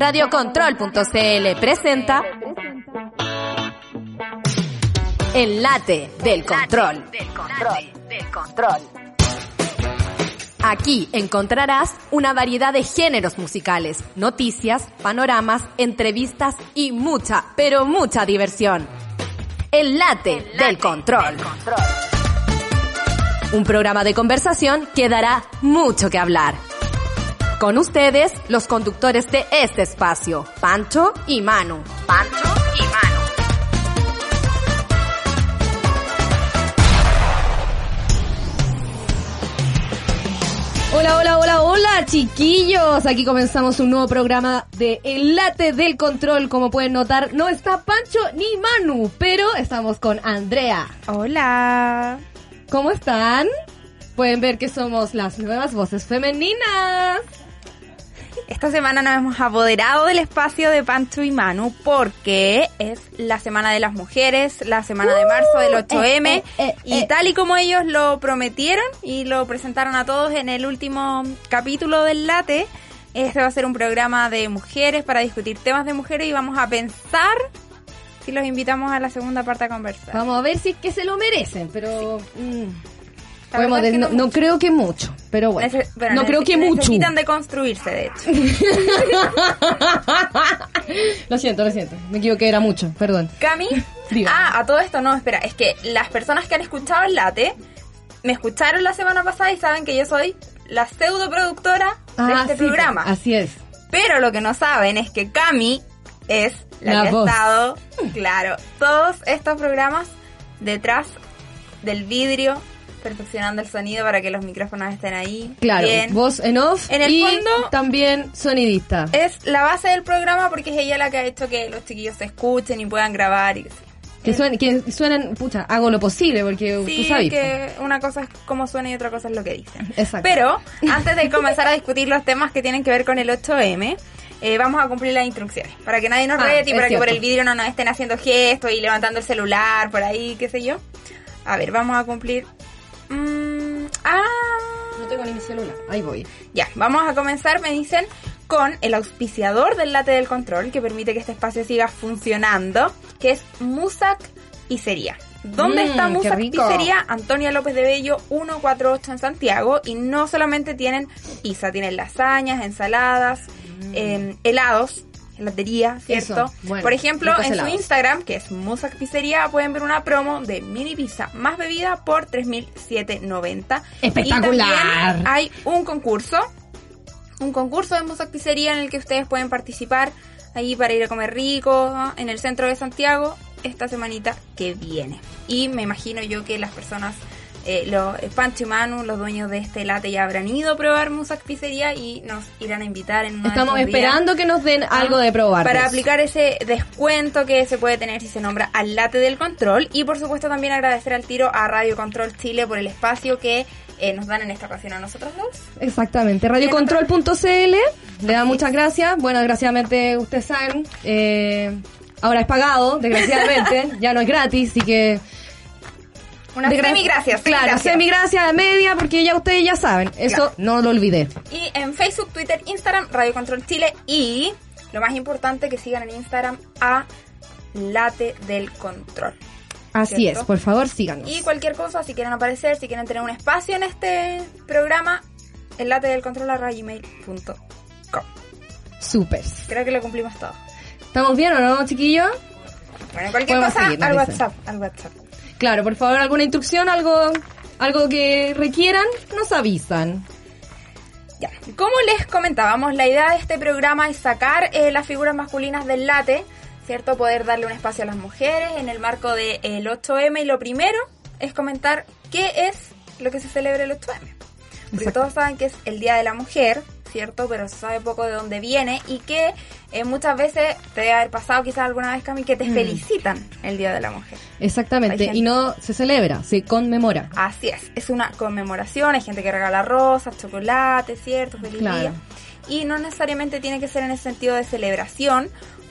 Radiocontrol.cl presenta El late del control. Aquí encontrarás una variedad de géneros musicales, noticias, panoramas, entrevistas y mucha, pero mucha diversión. El late, del, control. Un programa de conversación que dará mucho que hablar. Con ustedes, los conductores de este espacio, Pancho y Manu. Pancho y Manu. Hola, hola, hola, hola, chiquillos. Aquí comenzamos un nuevo programa de El Late del Control. Como pueden notar, no está Pancho ni Manu, pero estamos con Andrea. Hola. ¿Cómo están? Pueden ver que somos las nuevas voces femeninas. Esta semana nos hemos apoderado del espacio de Pancho y Manu porque es la Semana de las Mujeres, la semana de marzo del 8M eh, eh, y eh. tal y como ellos lo prometieron y lo presentaron a todos en el último capítulo del Late, este va a ser un programa de mujeres para discutir temas de mujeres y vamos a pensar si los invitamos a la segunda parte a conversar. Vamos a ver si es que se lo merecen, pero... mm, La podemos de- no, no no mucho. creo que mucho, pero bueno. Nece- no creo que mucho. Necesitan de construirse, de hecho. lo siento, lo siento. Me equivoqué, era mucho, perdón. Cami. Diga. Ah, a todo esto no, espera, es que las personas que han escuchado el late me escucharon la semana pasada y saben que yo soy la pseudo productora de Ah, este sí, programa. Así es. Pero lo que no saben es que Cami es la, La que voz. ha estado, claro, todos estos programas detrás del vidrio, perfeccionando el sonido para que los micrófonos estén ahí. Claro, bien. voz en off En el y fondo- también sonidista. Es la base del programa porque es ella la que ha hecho que los chiquillos se escuchen y puedan grabar y que suenen, que suenen, pucha, hago lo posible porque Sí, tú sabes. que una cosa es cómo suena y otra cosa es lo que dicen. Exacto. Pero antes de comenzar a discutir los temas que tienen que ver con el 8M, eh, vamos a cumplir las instrucciones. Para que nadie nos Ah, rete y para que por el vídeo no nos estén haciendo gestos y levantando el celular por ahí, qué sé yo. A ver, vamos a cumplir... Mm, ah, No tengo ni mi celular. Ahí voy. ya, vamos a comenzar, me dicen, con el auspiciador del late del control que permite que este espacio siga funcionando, que es Musac Pizzería. ¿Dónde Mm, está rico. Pizzería? Antonia López de Bello 148 en Santiago y no solamente tienen pizza, tienen lasañas, ensaladas, eh, helados, heladería, ¿cierto? Bueno, Por ejemplo, en su. Instagram, que es Musac Pizzería, pueden ver una promo de mini pizza más bebida por 3.790. Espectacular. Y también hay un concurso, un concurso de Musac Pizzería en el que ustedes pueden participar ahí para ir a comer rico ¿no? en el centro de Santiago esta semanita que viene. Y me imagino yo que las personas, eh, los eh, Pancho y Manu, los dueños de este late ya habrán ido a probar Musac Pizzería y nos irán a invitar en de Estamos días esperando que nos den algo de probar. para pues. aplicar ese descuento que se puede tener si se nombra al late del control y por supuesto también agradecer al tiro a Radio Control Chile por el espacio que eh, nos dan en esta ocasión a nosotros dos. Exactamente. Radiocontrol.cl. Le da muchas gracias. Bueno, desgraciadamente, ustedes saben, eh, ahora es pagado, desgraciadamente. ya no es gratis, así que... Una Desgra- semigracias. Claro, semigracias. semigracia media, porque ya ustedes ya saben. Eso Claro. no lo olvidé. Y en Facebook, Twitter, Instagram, Radio Control Chile y lo más importante que sigan en Instagram a Late del Control. Así ¿Cierto? es, por favor, síganos. Y cualquier cosa, si quieren aparecer, si quieren tener un espacio en este programa, el late del control arroba gmail.com. Súper. Creo que lo cumplimos todo. ¿Estamos bien o no, chiquillos? Bueno, cualquier cosa, seguir, al. WhatsApp, al WhatsApp. Claro, por favor, alguna instrucción, algo, algo que requieran, nos avisan. Ya. Como les comentábamos, la idea de este programa es sacar eh, las figuras masculinas del late, ¿cierto? Poder darle un espacio a las mujeres en el marco del 8M. Y lo primero es comentar qué es lo que se celebra el 8M. Porque Exacto. todos saben que es el Día de la Mujer, ¿cierto? Pero se sabe poco de dónde viene y que eh, muchas veces te debe haber pasado quizás alguna vez, Cami, que te Mm. felicitan el Día de la Mujer. Exactamente, y no se celebra, se conmemora. Así es, es una conmemoración, hay gente que regala rosas, chocolate, ¿cierto? Feliz Claro. día. Y no necesariamente tiene que ser en ese sentido de celebración,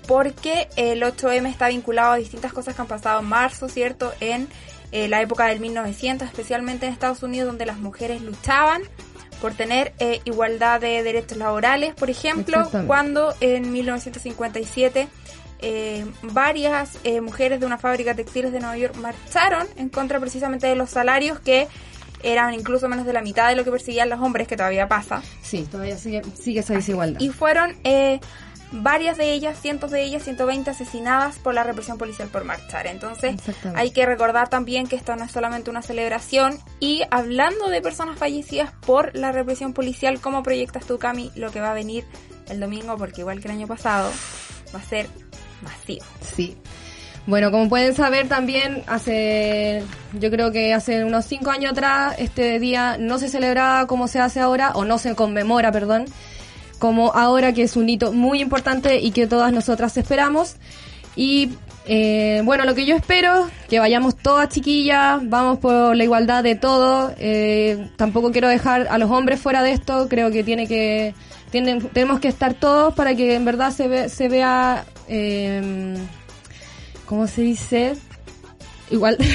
porque el 8M está vinculado a distintas cosas que han pasado en marzo, ¿cierto? En eh, la época del 1900, especialmente en Estados Unidos, donde las mujeres luchaban por tener eh, igualdad de derechos laborales, por ejemplo, cuando en 1957 eh, varias eh, mujeres de una fábrica de textiles de Nueva York marcharon en contra precisamente de los salarios que eran incluso menos de la mitad de lo que percibían los hombres, que todavía pasa. Sí, todavía sigue, sigue esa desigualdad. Y fueron eh, varias de ellas, cientos de ellas, 120 asesinadas por la represión policial por marchar. Entonces hay que recordar también que esto no es solamente una celebración. Y hablando de personas fallecidas por la represión policial, ¿cómo proyectas tú, Cami, lo que va a venir el domingo? Porque igual que el año pasado, va a ser masivo. Sí. Bueno, como pueden saber también, hace, yo creo que hace unos cinco años atrás, este día no se celebraba como se hace ahora, o no se conmemora, perdón, como ahora que es un hito muy importante y que todas nosotras esperamos. Y eh, bueno, lo que yo espero, que vayamos todas chiquillas, vamos por la igualdad de todo. eh, tampoco quiero dejar a los hombres fuera de esto, creo que tiene que tienen, tenemos que estar todos para que en verdad se, ve, se vea, eh, ¿cómo se dice? Igual.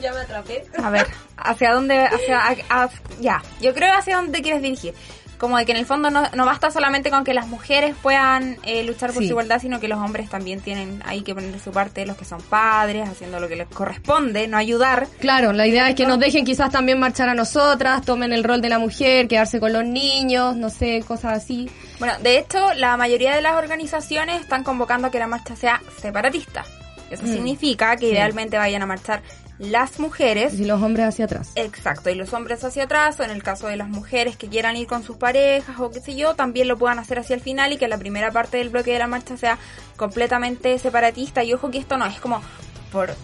Ya me atrapé. A ver, ¿hacia dónde? Hacia, a- a- ya, yo creo hacia dónde quieres dirigir. Como de que en el fondo no, no basta solamente con que las mujeres puedan eh, luchar por Sí. su igualdad, sino que los hombres también tienen ahí que poner su parte, los que son padres, haciendo lo que les corresponde, no ayudar. Claro, la idea es que nos dejen quizás también marchar a nosotras, tomen el rol de la mujer, quedarse con los niños, no sé, cosas así. Bueno, de hecho, la mayoría de las organizaciones están convocando a que la marcha sea separatista. Eso Mm. significa que Sí. idealmente vayan a marchar las mujeres Y los hombres hacia atrás. Exacto, y los hombres hacia atrás, o en el caso de las mujeres que quieran ir con sus parejas o qué sé yo, también lo puedan hacer hacia el final y que la primera parte del bloque de la marcha sea completamente separatista. Y ojo que esto no es como por,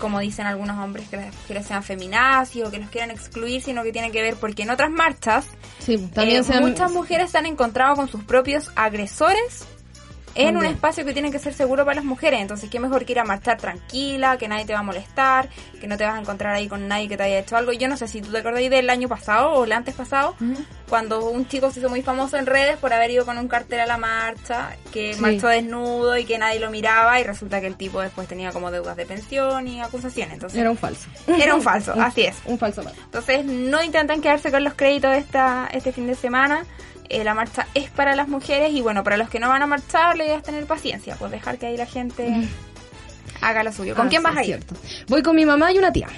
como dicen algunos hombres, que las mujeres sean feminazis o que los quieran excluir, sino que tiene que ver porque en otras marchas Sí, también eh, muchas mujeres se han encontrado con sus propios agresores en un espacio que tiene que ser seguro para las mujeres. Entonces, qué mejor que ir a marchar tranquila, que nadie te va a molestar, que no te vas a encontrar ahí con nadie que te haya hecho algo. Yo no sé si tú te acordáis del año pasado o el antes pasado, cuando un chico se hizo muy famoso en redes por haber ido con un cartel a la marcha, que Sí. marchó desnudo y que nadie lo miraba y resulta que el tipo después tenía como deudas de pensión y acusaciones. Entonces, Era un falso. era un falso, así es. Un falso mal. Entonces no intenten quedarse con los créditos esta, este fin de semana. Eh, la marcha es para las mujeres y bueno, para los que no van a marchar, la idea es tener paciencia, pues dejar que ahí la gente haga lo suyo. ¿Con Ah, quién sí, vas a ir? cierto. Voy con mi mamá y una tía.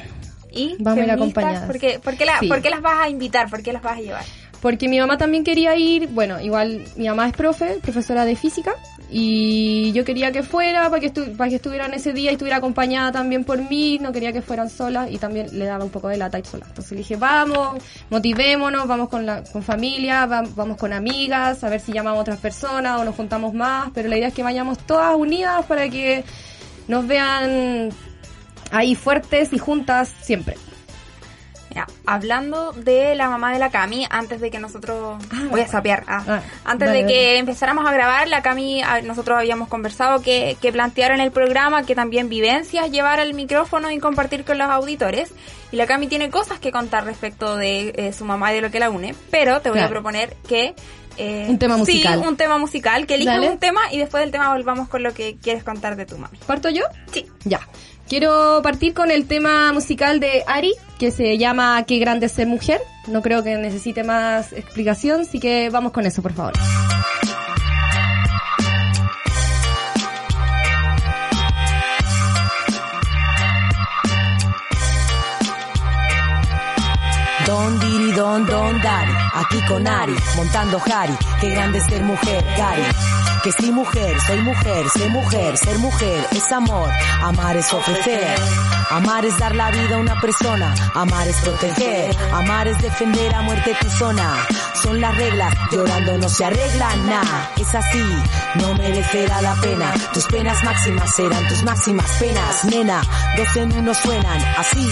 ¿Y Vamos a ir acompañadas. ¿Por qué, por, qué la- Sí. por qué las vas a invitar? ¿Por qué las vas a llevar? Porque mi mamá también quería ir, bueno, igual mi mamá es profe, profesora de física, y yo quería que fuera para que, estu- para que estuvieran ese día y estuviera acompañada también por mí, no quería que fueran solas y también le daba un poco de lata ir sola. Entonces le dije, vamos, motivémonos, vamos con, la, con familia, va- vamos con amigas, a ver si llamamos a otras personas o nos juntamos más, pero la idea es que vayamos todas unidas para que nos vean ahí fuertes y juntas siempre. Mira, hablando de la mamá de la Cami, antes de que nosotros... Ah, voy a sapear. ah. Ah, antes de que empezáramos a grabar, la Cami, ah, nosotros habíamos conversado que, que planteara en el programa que también vivencias llevar el micrófono y compartir con los auditores. Y la Cami tiene cosas que contar respecto de eh, su mamá y de lo que la une. Pero te voy a proponer que... eh, Un tema musical. Sí, un tema musical. Que elijas un tema y después del tema volvamos con lo que quieres contar de tu mami. ¿Parto yo? Sí. Ya. Quiero partir con el tema musical de Ari, que se llama Qué grande es ser mujer. No creo que necesite más explicación, así que vamos con eso, por favor. Don diri don don dari, aquí con Ari, montando Harry, qué grande es ser mujer, Gary. Que si mujer, soy mujer, sé mujer, ser mujer es amor, amar es ofrecer. Amar es dar la vida a una persona, amar es proteger, amar es defender a muerte tu zona. Son las reglas, llorando no se arregla nada. Es así, no merecerá la pena. Tus penas máximas serán tus máximas penas, nena. Dos en uno suenan así.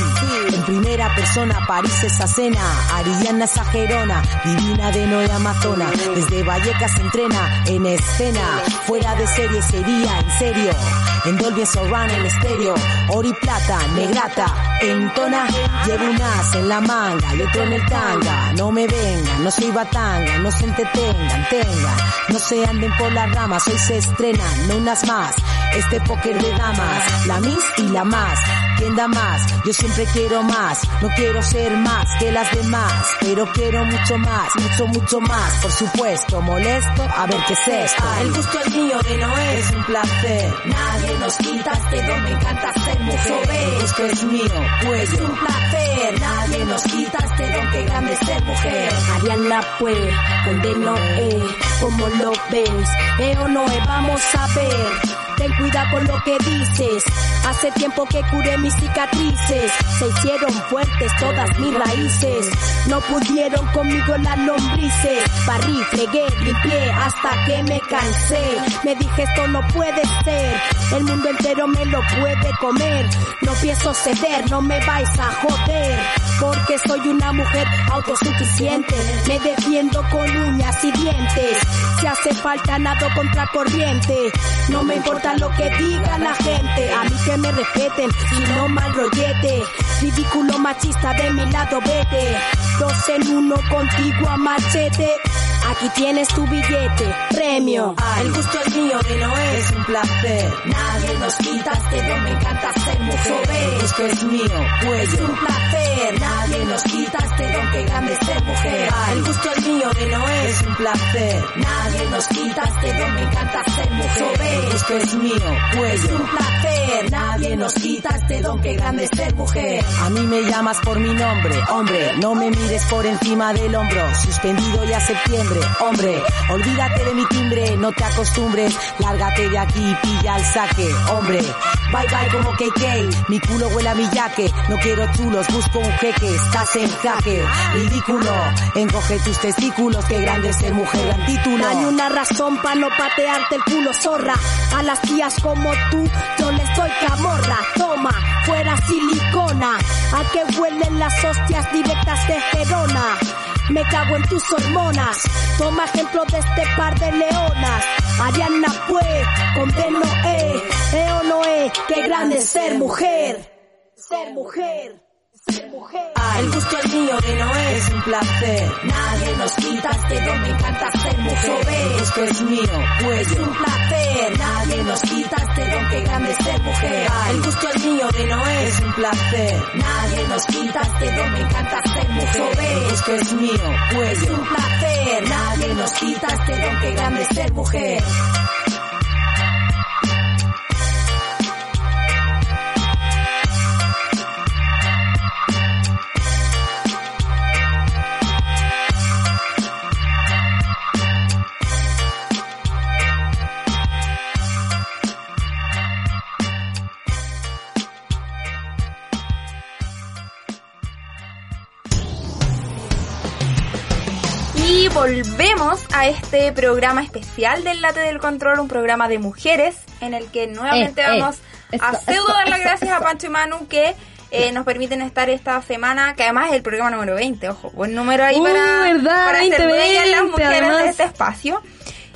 En primera persona, París esa cena. Ariana esa gerona, divina de Noé Amazona. Desde Vallecas entrena en escena. Fuera de serie sería en serio. En Dolby Surround en estéreo. Oro y plata, negrata, entona. Llevo un as en la manga y otro en el tanga. No me vengan, no soy batanga, no se entretengan, tengan. No se anden por las ramas, hoy se estrenan, no unas más. Este póker de damas, la mis y la más. ¿Quién da más? Yo siempre quiero más. No quiero ser más que las demás, pero quiero mucho más, mucho, mucho más. Por supuesto, molesto, a ver qué es esto. El gusto es mío de no Es un placer. Nadie nos quita este don, me encanta ser mujer. Esto es mío, pues Es un placer. Nadie nos quita este don, que grande es ser mujer. Ariana pues, con de Noé, como lo ves, eh o no, eh, vamos a ver. Ten cuidado con lo que dices. Hace tiempo que curé mis cicatrices. Se hicieron fuertes todas mis raíces. No pudieron conmigo las lombrices. Barrí, fregué, limpié hasta que me cansé. Me dije esto no puede ser. El mundo entero me lo puede comer. No pienso ceder, no me vais a joder. Porque soy una mujer autosuficiente. Me defiendo con uñas y dientes. Si hace falta nado contra corriente. No me importa lo que diga la gente. A mí que me respeten, si no mal rollete. Ridículo machista de mi lado, vete. Dos en uno contigo a machete. Aquí tienes tu billete, premio. El gusto es mío de no Es un placer. Nadie nos quita este don, me encanta ser mujer. Esto es mío, pues Es un placer. Nadie nos quita este don, que grande ser mujer. El gusto es mío de no Es un placer. Nadie nos quita este don, me encanta ser mujer. Esto es mío, pues Es un placer. Nadie nos quita este don, que grande ser mujer. A mí me llamas por mi nombre, hombre, no me mires por encima del hombro, suspendido ya septiembre, hombre, olvídate de mi timbre, no te acostumbres, lárgate de aquí, pilla el saque, hombre, bye bye como KK, mi culo huele a mi yaque, no quiero chulos, busco un jeque, estás en jaque, ridículo, encoge tus testículos, que grande ser mujer, gran título. Hay una razón para no patearte el culo, zorra. A las tías como tú, yo les doy camorra. Toma, fuera silicona. A que huelen las hostias directas de Gerona. Me cago en tus hormonas. Toma ejemplo de este par de leonas. Ariana pues, con de Noé. Eh o Noé, qué grande es ser mujer. Ser mujer. El gusto es mío de no Es un placer, Nadie nos quita este don, me encanta ser mujer. esto es mío, pues Es un placer. Nadie nos quita este don, que grande es ser mujer. El gusto es mío de no es un placer, Nadie nos quita este don, me encanta ser mujer. esto es mío, pues Es un placer. Nadie nos quita este don, que grande es ser mujer. A este programa especial del Late del Control, un programa de mujeres en el que nuevamente Eh, eh, vamos a pseudo dar las gracias a Pancho y Manu que eh, nos permiten estar esta semana, que además es el programa número 20, ojo, buen número ahí Uh, para, ¿verdad? para 20, ser bellas las 20, mujeres de además. este espacio.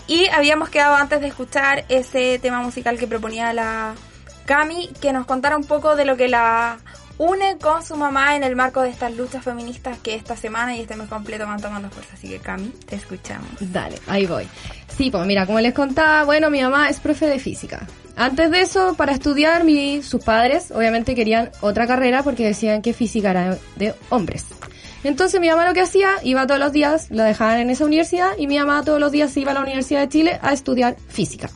Y habíamos quedado antes de escuchar ese tema musical que proponía la Cami, que nos contara un poco de lo que la une con su mamá en el marco de estas luchas feministas que esta semana y este mes completo van tomando fuerza. Así que Cami, te escuchamos. Dale, ahí voy. Sí, pues mira, como les contaba, bueno, mi mamá es profe de física. Antes de eso, para estudiar, mi, sus padres obviamente querían otra carrera porque decían que física era de hombres. Entonces mi mamá lo que hacía, iba todos los días, lo dejaban en esa universidad y mi mamá todos los días iba a la Universidad de Chile a estudiar física.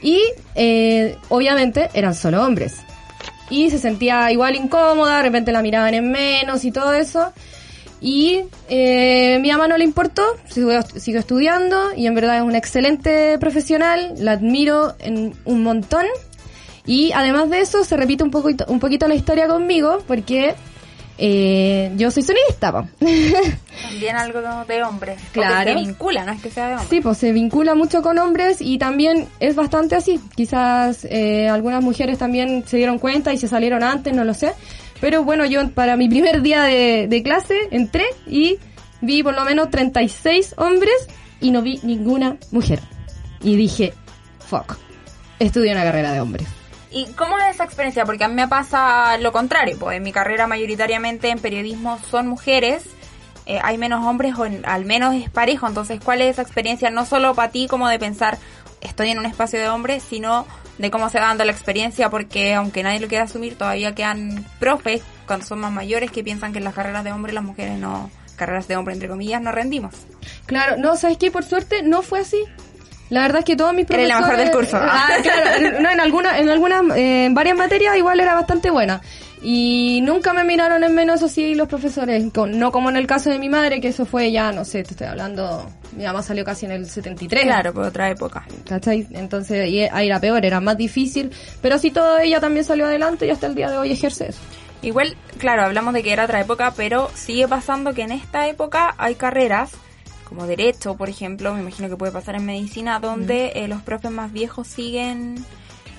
Y eh, obviamente eran solo hombres. Y se sentía igual incómoda, de repente la miraban en menos y todo eso. Y eh, mi mamá no le importó, sigo, sigo estudiando y en verdad es una excelente profesional, la admiro en un montón. Y además de eso, se repite un poquito, un poquito la historia conmigo, porque eh, yo soy sonidista. po. También algo de hombres. Claro. Porque se vincula, no es que sea de hombres. Sí, pues se vincula mucho con hombres y también es bastante así. Quizás eh, algunas mujeres también se dieron cuenta y se salieron antes, no lo sé. Pero bueno, yo para mi primer día de, de clase entré y vi por lo menos 36 hombres y no vi ninguna mujer. Y dije, fuck, estudio una carrera de hombres. ¿Y cómo es esa experiencia? Porque a mí me pasa lo contrario, pues en mi carrera mayoritariamente en periodismo son mujeres, eh, hay menos hombres o en- al menos es parejo, entonces ¿cuál es esa experiencia? No solo para ti como de pensar estoy en un espacio de hombres, sino de cómo se va dando la experiencia, porque aunque nadie lo quiera asumir, todavía quedan profes cuando son más mayores que piensan que en las carreras de hombres las mujeres no, carreras de hombre entre comillas, no rendimos. Claro, no, ¿sabes qué? Por suerte no fue así. La verdad es que todos mis Eres profesores... la mejor del curso. Ah, claro. No, en algunas, en algunas, eh, en varias materias igual era bastante buena. Y nunca me miraron en menos así los profesores. no como en el caso de mi madre, que eso fue ya, no sé, te estoy hablando... Mi mamá salió casi en el 73. Claro, por otra época. ¿Cachai? Entonces y ahí era peor, era más difícil. Pero sí, toda ella también salió adelante y hasta el día de hoy ejerce eso. Igual, claro, hablamos de que era otra época, pero sigue pasando que en esta época hay carreras, como derecho, por ejemplo, me imagino que puede pasar en medicina, donde eh, los profes más viejos siguen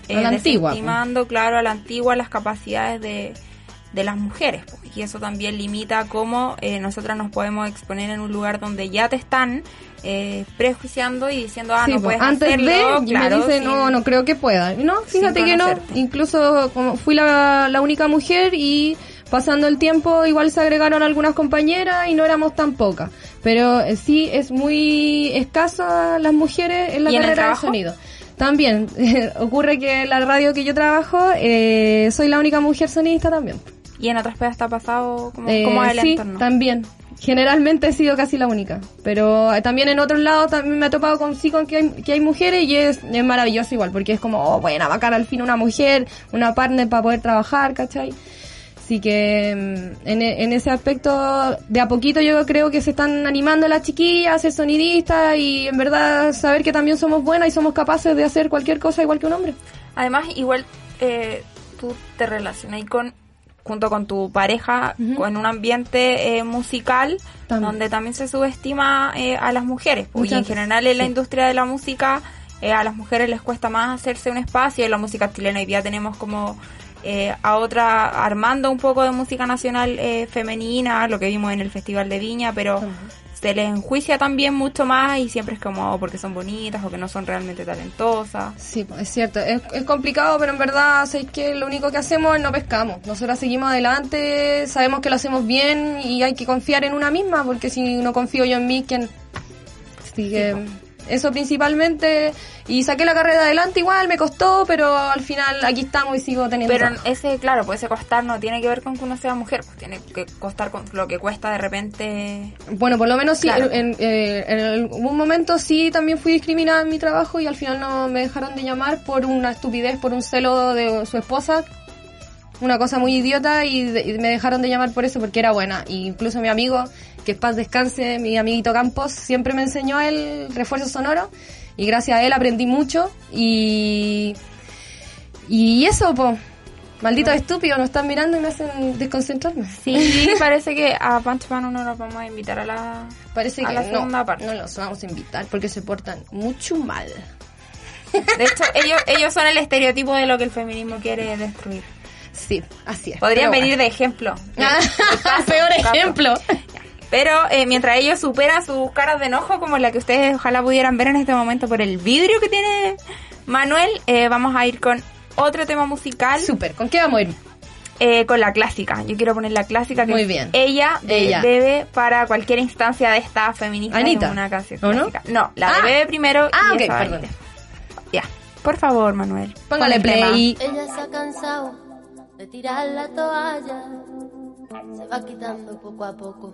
eh, antigua, pues. claro, a la antigua las capacidades de, de las mujeres. pues, y eso también limita cómo eh, nosotras nos podemos exponer en un lugar donde ya te están eh, prejuiciando y diciendo, ah, Sí, no pues, puedes antes hacerlo, de claro, me dice sin- no no creo que pueda no fíjate que no incluso como fui la, la única mujer y pasando el tiempo igual se agregaron algunas compañeras y no éramos tan pocas pero eh, sí es muy escasa las mujeres en la ¿Y en el carrera de trabajo? sonido también ocurre que en la radio que yo trabajo eh, soy la única mujer sonidista también Y en otras pedas te ha pasado como, eh, como el sí, entorno. también. Generalmente he sido casi la única. Pero eh, también en otros lados también me ha topado con sí con que hay, que hay mujeres y es, es maravilloso igual, porque es como, oh, buena, bacán al fin una mujer, una partner para poder trabajar, ¿cachai? Así que mm, en, e- en ese aspecto, de a poquito yo creo que se están animando las chiquillas a ser sonidistas y en verdad saber que también somos buenas y somos capaces de hacer cualquier cosa igual que un hombre. Además, igual eh, tú te relacionas con junto con tu pareja con un ambiente eh, musical También. donde también se subestima eh, a las mujeres pues, y en general en la industria de la música eh, a las mujeres les cuesta más hacerse un espacio en la música chilena hoy día tenemos como eh, a otra armando un poco de música nacional eh, femenina lo que vimos en el festival de Viña pero se les enjuicia también mucho más y siempre es como oh, porque son bonitas o que no son realmente talentosas Sí, pues, es cierto. Es, es complicado, pero en verdad sé que lo único que hacemos es no pescamos. Nosotros seguimos adelante, sabemos que lo hacemos bien y hay que confiar en una misma, porque si no confío yo en mí, ¿quién? Así que eso principalmente. Y saqué la carrera adelante igual, me costó, pero al final aquí estamos y sigo teniendo. Pero trabajo. ese, claro, pues ese costar no tiene que ver con que uno sea mujer, pues tiene que costar con lo que cuesta de repente. Bueno, por lo menos sí, en, eh, en algún momento sí también fui discriminada en mi trabajo y al final no me dejaron de llamar por una estupidez, por un celo de su esposa, una cosa muy idiota y, de- y me dejaron de llamar por eso porque era buena. Y incluso mi amigo, que paz descanse, mi amiguito Campos, siempre me enseñó el refuerzo sonoro y gracias a él aprendí mucho y... Y eso, po. Malditos estúpidos, nos están mirando y me hacen desconcentrarme. Sí, parece que a Punch Man uno nos vamos a invitar a la. Parece a que la no, segunda parte. no los vamos a invitar porque se portan mucho mal. De hecho, ellos, ellos son el estereotipo de lo que el feminismo quiere destruir. Sí, así es. Podrían venir de ejemplo. bueno. De caso, Peor caso. ejemplo. Pero eh, mientras ellos superan sus caras de enojo, como la que ustedes ojalá pudieran ver en este momento por el vidrio que tiene Manuel, eh, vamos a ir con otro tema musical. Súper, ¿con qué vamos a ir? Eh, con la clásica. Yo quiero poner la clásica que Muy bien. ella, Ella. Bebe para cualquier instancia de esta feminista Anita, en una canción ¿o no? clásica. No, la Ah. de Bebe primero Ah, y ok, perdón. Ya, por favor, Manuel. Póngale el tema. play. Ella se ha cansado de tirar la toalla. Se va quitando poco a poco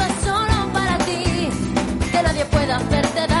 puede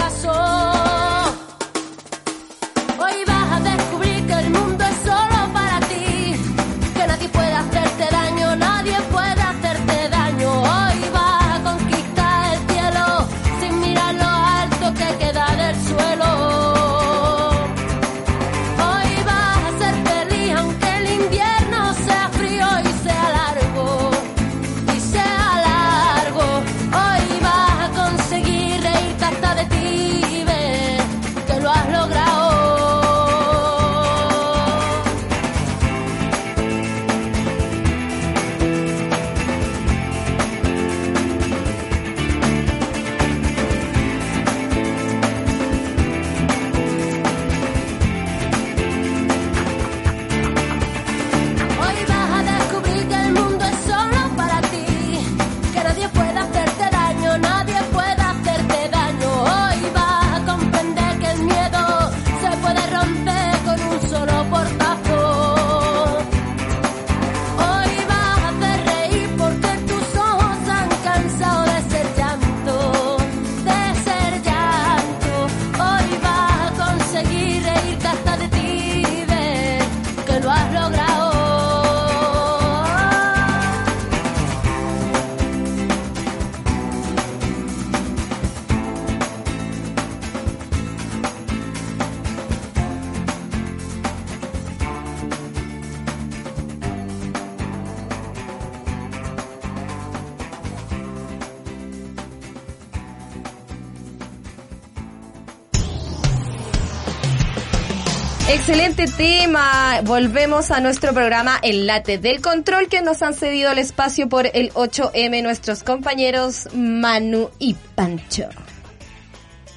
Excelente tema. Volvemos a nuestro programa El Late del Control que nos han cedido el espacio por el 8M nuestros compañeros Manu y Pancho.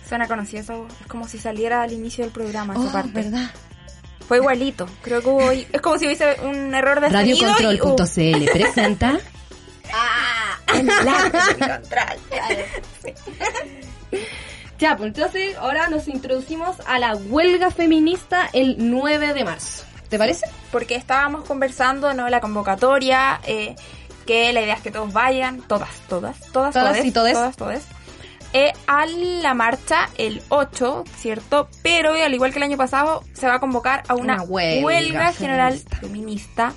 Suena conocido eso, es como si saliera al inicio del programa esa Oh, parte. ¿verdad? Fue igualito. Creo que hubo, es como si hubiese un error de y, uh, Radiocontrol.cl presenta el late del control. Ya, pues entonces ahora nos introducimos a la huelga feminista el 9 de marzo. ¿Te parece? Porque estábamos conversando, ¿no? La convocatoria, eh, que la idea es que todos vayan, todas, todas, todas, Todas todes, y todes. todas, todes, eh, a la marcha el 8, ¿cierto? Pero al igual que el año pasado, se va a convocar a una, Una huelga general feminista. feminista,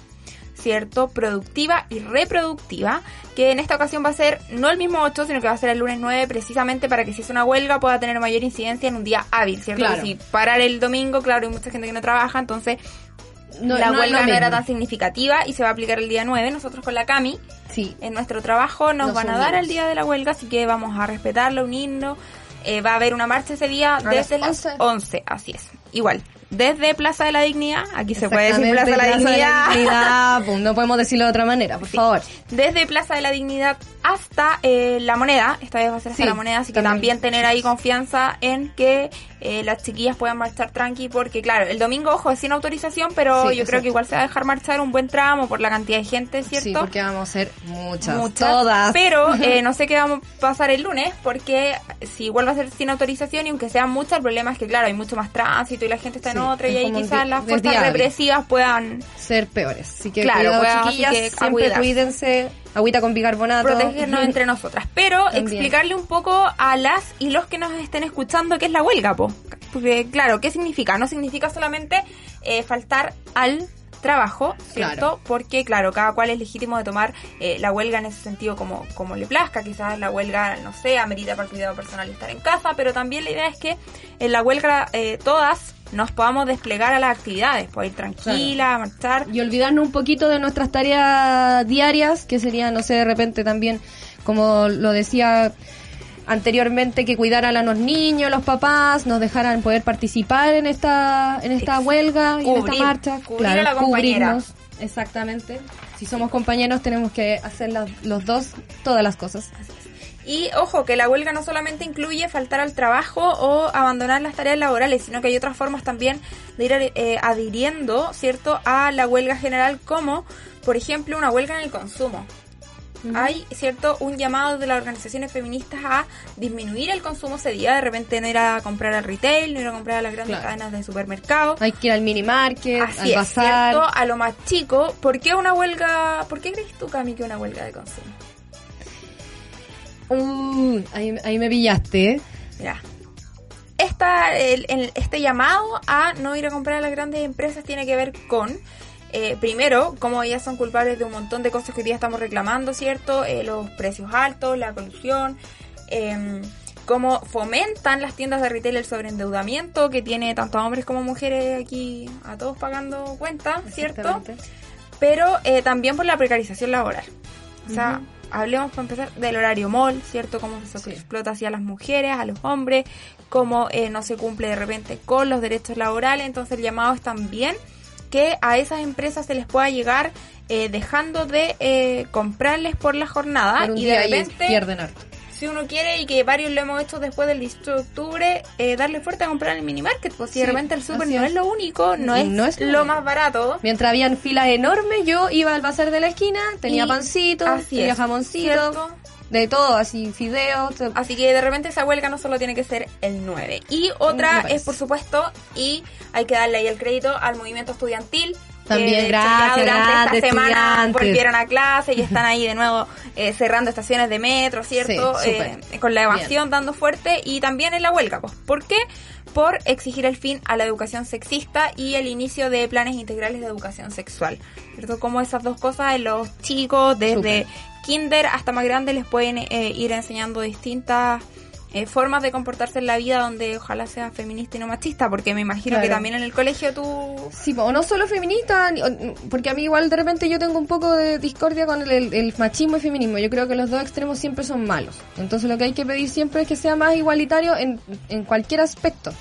¿cierto? Productiva y reproductiva, que en esta ocasión va a ser no el mismo 8, sino que va a ser el lunes 9, precisamente para que si es una huelga pueda tener mayor incidencia en un día hábil, ¿cierto? Claro. Si parar el domingo, claro, hay mucha gente que no trabaja, entonces No, la no huelga no era tan significativa y se va a aplicar el día 9. Nosotros con la Cami, Sí. en nuestro trabajo, nos, Nos van a dar el día de la huelga, así que vamos a respetarlo, unirnos. Eh, va a haber una marcha ese día A desde las las 11. 11. así es. Igual, desde Plaza de la Dignidad, aquí se puede decir Plaza de la Dignidad. Dignidad, pues, no podemos decirlo de otra manera, por favor. Desde Plaza de la Dignidad hasta eh, La Moneda, esta vez va a ser hasta Sí, La Moneda, así que también. también tener ahí confianza en que eh, las chiquillas puedan marchar tranqui, porque claro, el domingo, ojo, es sin autorización, pero Sí, yo creo que igual se va a dejar marchar un buen tramo por la cantidad de gente, ¿cierto? Sí, porque vamos a ser muchas, Muchas, todas. Pero eh, no sé qué vamos a pasar el lunes, porque si igual va a ser sin autorización y aunque sean muchas, el problema es que, claro, hay mucho más tránsito y la gente está en Otra y ahí quizás las fuerzas represivas puedan... ser peores. Así que Claro, cuidado, así chiquillas, que a siempre cuídense agüita con bicarbonato. protegernos entre nosotras. Pero También. explicarle un poco a las y los que nos estén escuchando qué es la huelga, po. Porque, claro, ¿qué significa? No significa solamente eh, faltar al trabajo, ¿cierto? Claro. Porque, claro, cada cual es legítimo de tomar eh, la huelga en ese sentido como, como le plazca. Quizás la huelga, no sé, amerita para el cuidado personal estar en casa, pero también la idea es que en la huelga eh, todas nos podamos desplegar a las actividades, poder ir tranquila, marchar. y olvidarnos un poquito de nuestras tareas diarias, que sería, no sé, de repente también, como lo decía anteriormente, que cuidaran a los niños, los papás, nos dejaran poder participar en esta, en esta huelga y en esta marcha. cubrir a la compañera. Exactamente. Si somos compañeros tenemos que hacer las- los dos todas las cosas. Y ojo, que la huelga no solamente incluye faltar al trabajo o abandonar las tareas laborales, sino que hay otras formas también de ir eh, adhiriendo, ¿cierto?, a la huelga general, como, por ejemplo, una huelga en el consumo. Hay, ¿cierto?, un llamado de las organizaciones feministas a disminuir el consumo ese día, de repente no ir a comprar al retail, no ir a comprar a las grandes Claro. cadenas de supermercados. Hay que ir al mini market, Así al es, bazar. ¿cierto? A lo más chico, ¿por qué una huelga, por qué crees tú, Cami, que una huelga de consumo? Uh, ahí, ahí me pillaste. Mira, esta, el- el- este llamado a no ir a comprar a las grandes empresas tiene que ver con, eh, primero, como ellas son culpables de un montón de cosas que hoy día estamos reclamando, ¿cierto? Eh, los precios altos, la colusión, eh, cómo fomentan las tiendas de retail el sobreendeudamiento que tiene tanto a hombres como mujeres aquí a todos pagando cuentas, ¿cierto? Pero eh, también por la precarización laboral. O sea, hablemos para empezar del horario mall, ¿cierto? Cómo se Sí. explota así a las mujeres, a los hombres, cómo eh, no se cumple de repente con los derechos laborales. Entonces el llamado es también que a esas empresas se les pueda llegar eh, dejando de eh, comprarles por la jornada Por y de repente pierden harto. Si uno quiere y que varios lo hemos hecho después del 18 de octubre, eh, darle fuerte a comprar en el mini market, pues si de repente el super no es. es lo único, no es, No es lo más barato. Mientras habían filas enormes, yo iba al bazar de la esquina, tenía Y pancito, tenía es, jamoncito, ¿cierto? de todo, así fideos. Así que de repente esa huelga no solo tiene que ser el 9. Y otra es, por supuesto, y hay que darle ahí el crédito al movimiento estudiantil. También, hecho, gracias, durante gracias, esta semana volvieron a clase y están ahí de nuevo eh, cerrando estaciones de metro, ¿cierto? Sí, Eh, con la evasión dando fuerte y también en la huelga. Pues, ¿Por qué? Por exigir el fin a la educación sexista y el inicio de planes integrales de educación sexual. ¿Cierto? Como esas dos cosas en los chicos desde kinder hasta más grande les pueden eh, ir enseñando distintas eh, formas de comportarse en la vida donde ojalá sea feminista y no machista, porque me imagino que también en el colegio tú... Sí, o no solo feminista, porque a mí igual de repente yo tengo un poco de discordia con el, el- el machismo y feminismo. Yo creo que los dos extremos siempre son malos. Entonces lo que hay que pedir siempre es que sea más igualitario en, en cualquier aspecto.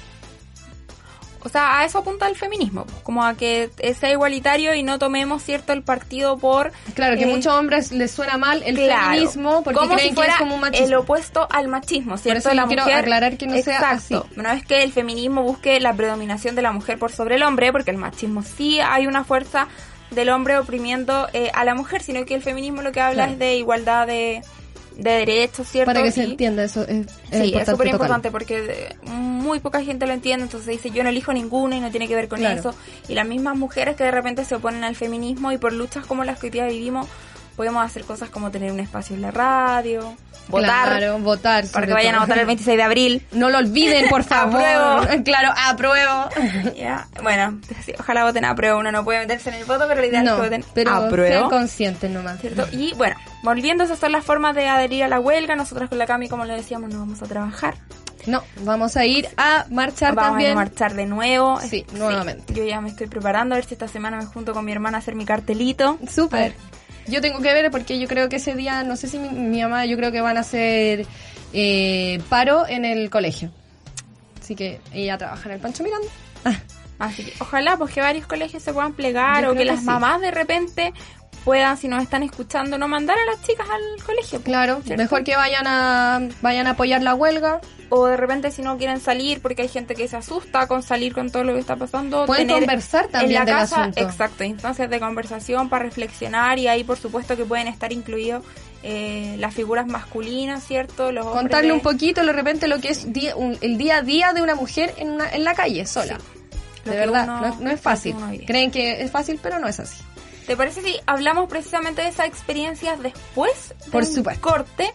O sea, a eso apunta el feminismo, como a que sea igualitario y no tomemos, ¿cierto?, el partido por... Claro, que eh, a muchos hombres les suena mal el claro, feminismo porque como creen si que fuera es como un machismo. el opuesto al machismo, ¿cierto? eso yo la quiero mujer, aclarar que no sea Exacto. así. No es que el feminismo busque la predominación de la mujer por sobre el hombre, porque el machismo sí hay una fuerza del hombre oprimiendo eh, a la mujer, sino que el feminismo lo que habla Claro. es de igualdad de, de derechos, ¿cierto? Para que se entienda eso. Es, es Sí, es súper importante porque muy poca gente lo entiende, entonces dice yo no elijo ninguna y no tiene que ver con Claro. eso. Y las mismas mujeres que de repente se oponen al feminismo y por luchas como las que hoy día vivimos, podemos hacer cosas como tener un espacio en la radio, votar, Claro, votar. para que vayan a votar el 26 de abril. No lo olviden, por favor. Apruebo. claro, apruebo. Ya, Bueno, ojalá voten a prueba, uno no puede meterse en el voto, pero la idea es No, que voten pero a sean conscientes nomás. ¿cierto? Y bueno, volviendo, esas son las formas de adherir a la huelga. Nosotros con la Cami, como le decíamos, no vamos a trabajar. No, vamos a ir a marchar Vamos también. a marchar de nuevo. Sí, nuevamente. Yo ya me estoy preparando a ver si esta semana me junto con mi hermana a hacer mi cartelito. Súper. Yo tengo que ver porque yo creo que ese día, no sé si mi, mi mamá, yo creo que van a hacer eh, paro en el colegio. Así que ella trabaja en el Pancho Miranda. Ah, Así que ojalá pues que varios colegios se puedan plegar o que, que las sí. mamás de repente puedan, si nos están escuchando, no mandar a las chicas al colegio. pues, claro, ¿cierto? mejor que vayan a vayan a apoyar la huelga. O de repente si no quieren salir porque hay gente que se asusta con salir con todo lo que está pasando. Pueden tener conversar también en la del casa, asunto. Exacto, instancias de conversación para reflexionar y ahí por supuesto que pueden estar incluidos eh, las figuras masculinas, ¿cierto? Los Contarle un poquito de repente lo que es día- un- el día a día de una mujer en, una- en la calle, sola. De verdad, uno- no, es- no fácil. Creen que es fácil, pero no es así. ¿Te parece si hablamos precisamente de esas experiencias después de Por supuesto. corte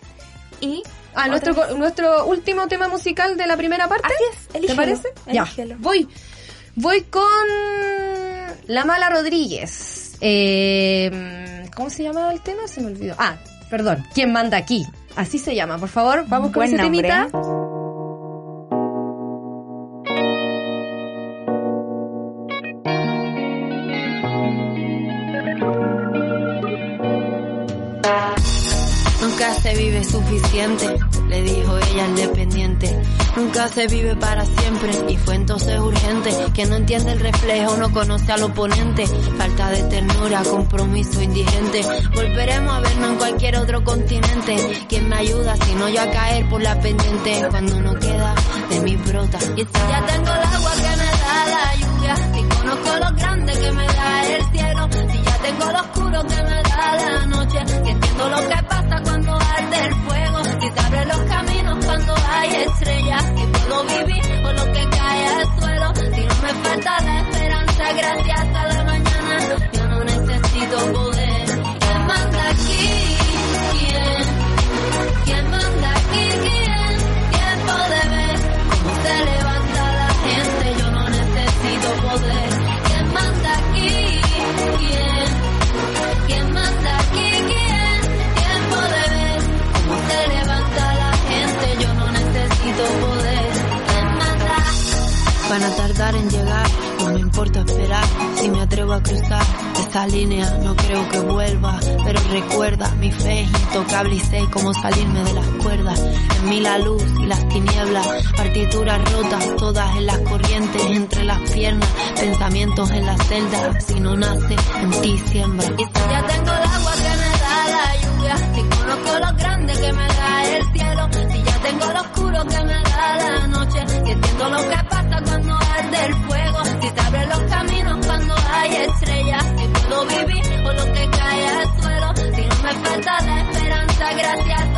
y Ah, nuestro, nuestro último tema musical de la primera parte. Así es, ¿Te elígelo, parece? Ya. Voy. Voy con La Mala Rodríguez. Eh, ¿Cómo se llamaba el tema? Se me olvidó. Ah, perdón. ¿Quién manda aquí? Así se llama. Por favor, vamos con Buen ese nombre, temita. Vive suficiente, le dijo ella al dependiente. Nunca se vive para siempre y fue entonces urgente. Que no entiende el reflejo, no conoce al oponente. Falta de ternura, compromiso indigente. Volveremos a vernos en cualquier otro continente. ¿Quién me ayuda si no yo a caer por la pendiente? Cuando no queda de mi brota. Y ya tengo el agua que me da la lluvia, si conozco lo grande que me da el cielo, si ya tengo lo oscuro que me da la noche, si entiendo lo que pasa cuando se abren los caminos cuando hay estrellas, si puedo vivir o lo que cae al suelo, si no me falta la esperanza, gracias Van a tardar en llegar, no me importa esperar. Si me atrevo a cruzar esta línea, no creo que vuelva. Pero recuerda, mi fe es intocable y sé cómo salirme de las cuerdas. En mí la luz y las tinieblas, partituras rotas, todas en las corrientes, entre las piernas, pensamientos en la celda. Si no nace, en ti siembra. Y si ya tengo el agua que me da la lluvia, si conozco lo grande que me da el cielo, si ya tengo lo oscuro que me da entiendo lo que pasa cuando arde el fuego, si se abren los caminos cuando hay estrellas, si puedo vivir o lo que cae al suelo, si no me falta la esperanza, gracias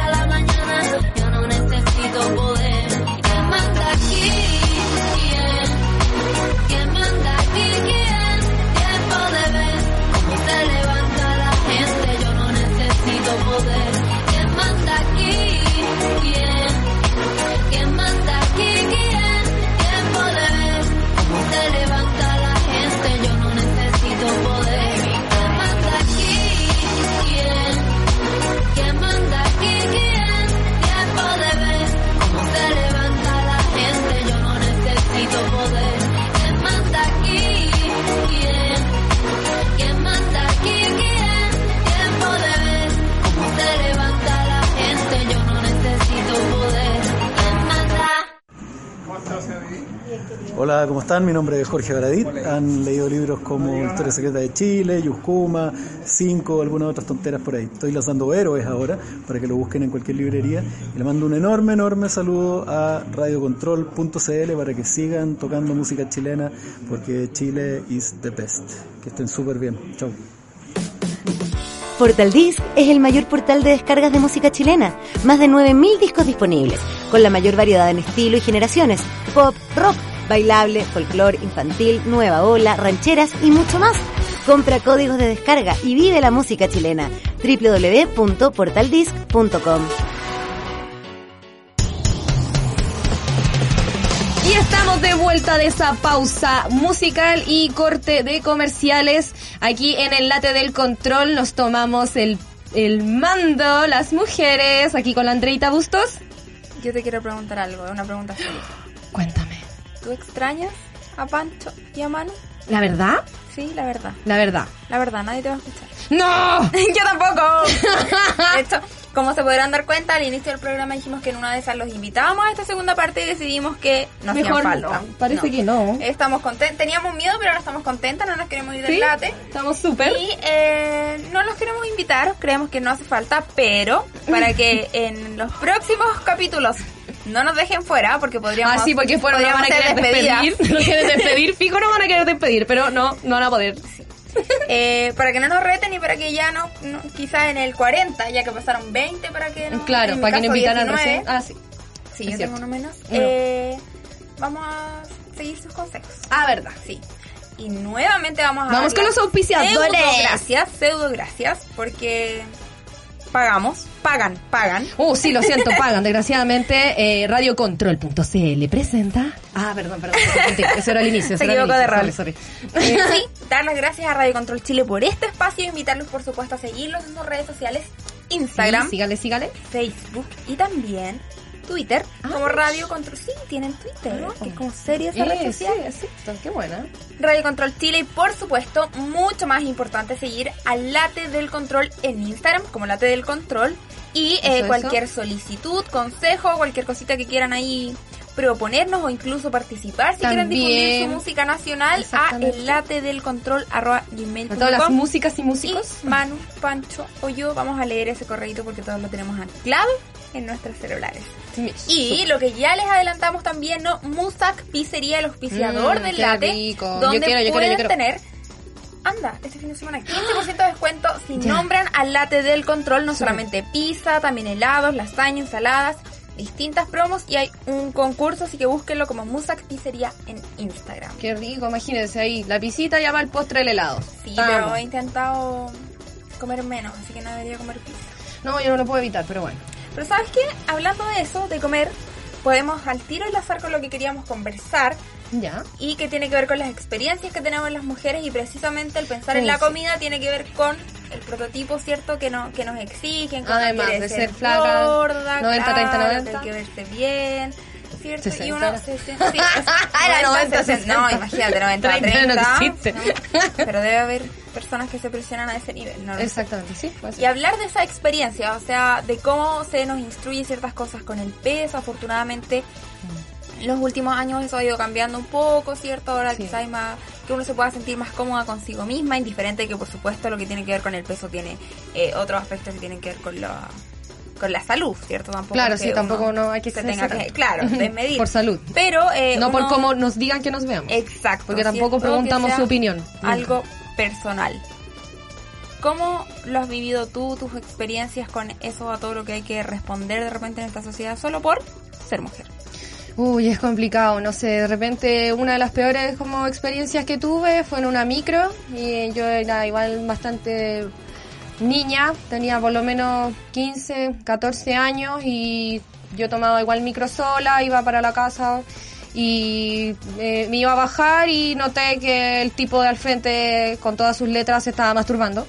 están? Mi nombre es Jorge Baradit. Han leído libros como Historia Secreta de Chile, Yuscuma, Cinco, algunas otras tonteras por ahí. Estoy lanzando héroes ahora para que lo busquen en cualquier librería. Y le mando un enorme, enorme saludo a radiocontrol.cl para que sigan tocando música chilena porque Chile is the best. Que estén súper bien. Chau. Portal Disc es el mayor portal de descargas de música chilena. Más de 9.000 discos disponibles, con la mayor variedad en estilo y generaciones. Pop, rock, bailable, folclore, infantil, nueva ola, rancheras y mucho más. Compra códigos de descarga y vive la música chilena. www.portaldisc.com Y estamos de vuelta de esa pausa musical y corte de comerciales. Aquí en el late del control nos tomamos el, el mando, las mujeres, aquí con la Andreita Bustos. Yo te quiero preguntar algo, una pregunta seria. Cuéntame. ¿Tú extrañas a Pancho y a Manu? ¿La verdad? Sí, la verdad. La verdad. La verdad, nadie te va a escuchar. ¡No! Yo tampoco. De hecho, como se podrán dar cuenta, al inicio del programa dijimos que en una de esas los invitábamos a esta segunda parte y decidimos que nos Mejor falta. no, parece que no. Estamos contentos. Teníamos miedo, pero ahora estamos contentas, no nos queremos ir del Sí, late. estamos súper. Y eh, no los queremos invitar, creemos que no hace falta, pero para que en los próximos capítulos no nos dejen fuera, porque podríamos. Ah, sí, porque fuera no van a querer despedir. No quieren despedir, fijo no van a querer despedir, pero no, no van a poder. Eh, para que no nos reten y para que ya no, no quizás en el 40, ya que pasaron 20 para que no, Claro, para que no invitaran 19, recién. Ah, sí. Sí, es yo cierto. tengo uno menos. No. Eh, vamos a seguir sus consejos. Ah, verdad. Sí. Y nuevamente vamos a Vamos con los auspiciadores. pseudo gracias, pseudo gracias, porque pagamos, pagan, pagan. Uh, sí, lo siento, pagan. Desgraciadamente, eh, radiocontrol.cl presenta. Ah, perdón, perdón. Eso era el inicio. Se equivocó de sorry, sorry. Eh, sí, dar las gracias a Radio Control Chile por este espacio invitarlos, por supuesto, a seguirlos en sus redes sociales, Instagram, Sí, sígale, sígale. Facebook y también Twitter, como Radio Control. Sí, tienen Twitter, que es como serie esa red Ah. Sí, social. sí, qué buena. Radio Control Chile y por supuesto, mucho más importante, seguir al Late del Control en Instagram, como Late del Control, y eh, cualquier solicitud, consejo, cualquier cosita que quieran ahí proponernos o incluso participar si quieren difundir su música nacional a el late del control arroba gmail A todas las músicas y músicos. Y Manu, Pancho o yo vamos a leer ese correíto porque todos lo tenemos anclado en nuestros celulares. Y lo que ya les adelantamos también, ¿no? Musac Pizzería, el auspiciador Mm, del late, rico. Donde quiero, yo quiero, yo pueden quiero. tener Anda, este fin de semana 15% de descuento si nombran al late del control, no solamente pizza, también helados, lasaña, ensaladas, distintas promos y hay un concurso, así que búsquenlo como Musac Pizzería en Instagram. Qué rico, imagínense ahí. La pisita llama el postre el helado. Sí, Vamos. pero he intentado comer menos, así que no debería comer pizza. No, yo no lo puedo evitar, pero bueno. Pero ¿sabes qué? Hablando de eso, de comer, podemos al tiro enlazar con lo que queríamos conversar Ya. y que tiene que ver con las experiencias que tenemos las mujeres y precisamente el pensar en la sí. comida tiene que ver con el prototipo, ¿cierto? Que, no, que nos exigen, que uno Además de ser flaca, gorda, 90, 30, claro, 90. que hay que verse bien, ¿cierto? y 60 uno era. se siente... sí, es- Era 90, 60, No, 60. imagínate, 90, 30. 30 no existe. ¿no? Pero debe haber personas que se presionan a ese nivel, ¿no? Exactamente, sí. ser. Y hablar de esa experiencia, o sea, de cómo se nos instruye ciertas cosas con el peso, afortunadamente en los últimos años eso ha ido cambiando un poco, ¿cierto? Ahora Sí. quizá hay más, que uno se pueda sentir más cómoda consigo misma, indiferente que por supuesto lo que tiene que ver con el peso tiene eh, otros aspectos que tienen que ver con la con la salud, ¿cierto? Tampoco Claro, sí, tampoco no hay que se tenga que, claro, desmedir. Por salud. Pero eh, no por cómo nos digan que nos veamos. Exacto. Porque tampoco preguntamos su opinión. Nunca. Algo personal. ¿Cómo lo has vivido tú, tus experiencias con eso, a todo lo que hay que responder de repente en esta sociedad solo por ser mujer? Uy, es complicado, no sé, de repente una de las peores como experiencias que tuve fue en una micro y yo era igual bastante niña, tenía por lo menos 15, 14 años y yo tomaba igual micro sola, iba para la casa y eh, me iba a bajar y noté que el tipo de al frente con todas sus letras se estaba masturbando.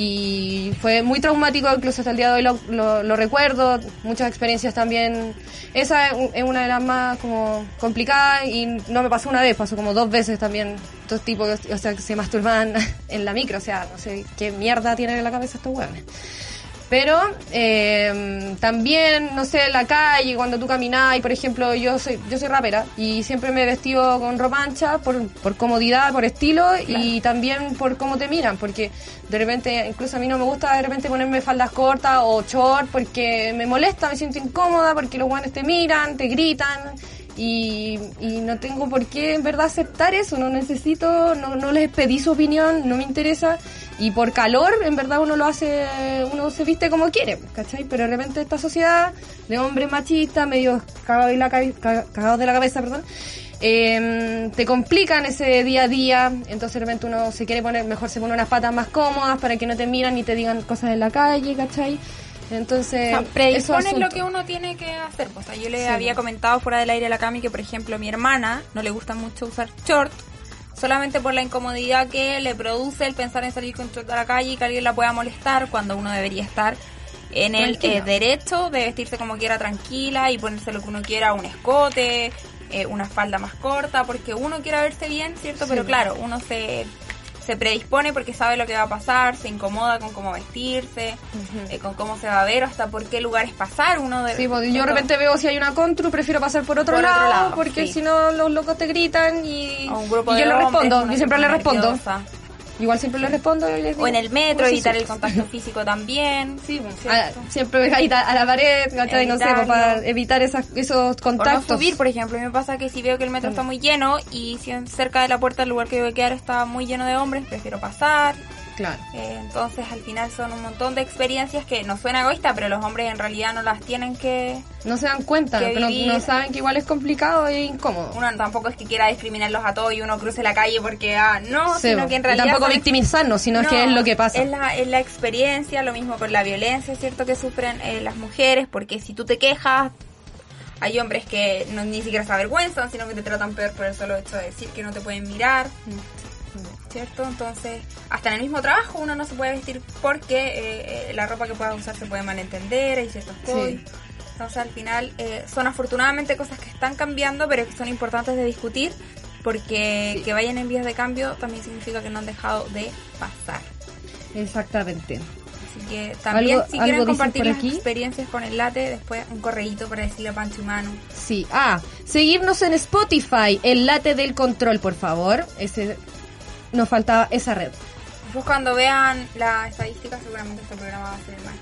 Y fue muy traumático, incluso hasta el día de hoy lo, lo- lo recuerdo, muchas experiencias también. Esa es un- es una de las más como complicadas y no me pasó una vez, pasó como dos veces también. Estos tipos o sea, que se masturban en la micro, o sea, no sé qué mierda tienen en la cabeza estos hueones. Pero eh, también, no sé, en la calle, cuando tú caminas, y por ejemplo, yo soy yo soy rapera y siempre me he vestido con ropa ancha por, por comodidad, por estilo y también por cómo te miran, porque de repente, incluso a mí no me gusta de repente ponerme faldas cortas o short porque me molesta, me siento incómoda, porque los guanes te miran, te gritan. Y, y no tengo por qué en verdad aceptar eso, no necesito, no, no les pedí su opinión, no me interesa. Y por calor, en verdad uno lo hace, uno se viste como quiere, ¿cachai? Pero de repente esta sociedad de hombres machistas, medio cagados de la, cagados de la cabeza, perdón, eh, te complican ese día a día, entonces de repente uno se quiere poner, mejor se pone unas patas más cómodas para que no te miran ni te digan cosas en la calle, ¿cachai? Entonces, O sea, lo que uno tiene que hacer. pues, O sea, yo le Sí. había comentado fuera del aire a la Cami que, por ejemplo, a mi hermana no le gusta mucho usar short solamente por la incomodidad que le produce el pensar en salir con short a la calle y que alguien la pueda molestar cuando uno debería estar en el eh, derecho de vestirse como quiera tranquila y ponerse lo que uno quiera, un escote, eh, una falda más corta, porque uno quiera verse bien, ¿cierto? Pero claro, uno se, se predispone porque sabe lo que va a pasar, se incomoda con cómo vestirse, eh, con cómo se va a ver, hasta por qué lugares pasar. Uno de, Sí, pues, yo de repente veo si hay una contru, prefiero pasar por otro, Por otro lado, porque sí. si no los locos te gritan y, yo le respondo, yo siempre le respondo. nerviosa. Igual siempre le respondo les digo, O en el metro, "¿Cómo se evitar el sube?". contacto físico también. Sí, pues, ¿cierto? a- siempre pegadita a la pared, ¿cachai? No sé, pues, para evitar esas, esos O contactos. no subir, por ejemplo. A mí me pasa que si veo que el metro está muy lleno y si cerca de la puerta del lugar que voy a quedar está muy lleno de hombres, prefiero pasar. Claro. Eh, entonces al final son un montón de experiencias que no suena egoísta, pero los hombres en realidad no las tienen que... No se dan cuenta, Que no, saben que igual es complicado e incómodo. Uno tampoco es que quiera discriminarlos a todos y uno cruce la calle porque, ah, no, Sí, sino que en y realidad... tampoco victimizarnos, sino No, que es lo que pasa. Es la, es la experiencia, lo mismo con la violencia, ¿cierto? Que sufren eh, las mujeres, porque si tú te quejas, hay hombres que no, ni siquiera se avergüenzan, sino que te tratan peor por el solo hecho de decir que no te pueden mirar, ¿cierto? Entonces, hasta en el mismo trabajo uno no se puede vestir porque eh, eh, la ropa que puedas usar se puede malentender, hay ciertos Sí. códigos. Entonces, al final, eh, son afortunadamente cosas que están cambiando, pero que son importantes de discutir, porque que vayan en vías de cambio también significa que no han dejado de pasar. Exactamente. Así que también, si quieren compartir las aquí. experiencias con el late, después un correíto para decirle a Pancho y Manu. Sí. Ah, seguirnos en Spotify, el late del control, por favor. Ese nos faltaba esa red. Después cuando vean la estadística, seguramente este programa va a ser el más.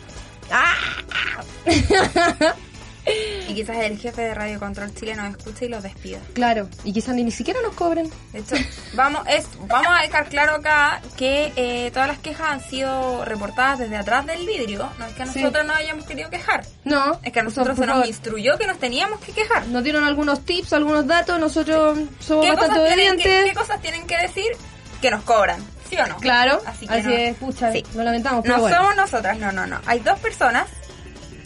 Y quizás el jefe de Radio Control Chile nos escuche y los despida. Claro, y quizás ni, ni siquiera nos cobren. De hecho, vamos, es, vamos a dejar claro acá que eh, todas las quejas han sido reportadas desde atrás del vidrio. No es que Sí. nosotros nos hayamos querido quejar. No, Es que a nosotros se nos favor. instruyó que nos teníamos que quejar. Nos dieron algunos tips, algunos datos, nosotros somos ¿Qué bastante obedientes. qué cosas tienen que decir que nos cobran? ¿Sí o no? Claro, Así así, que no. es, pucha, Sí. lo lamentamos, pero No bueno, somos nosotras, no, no, no. Hay dos personas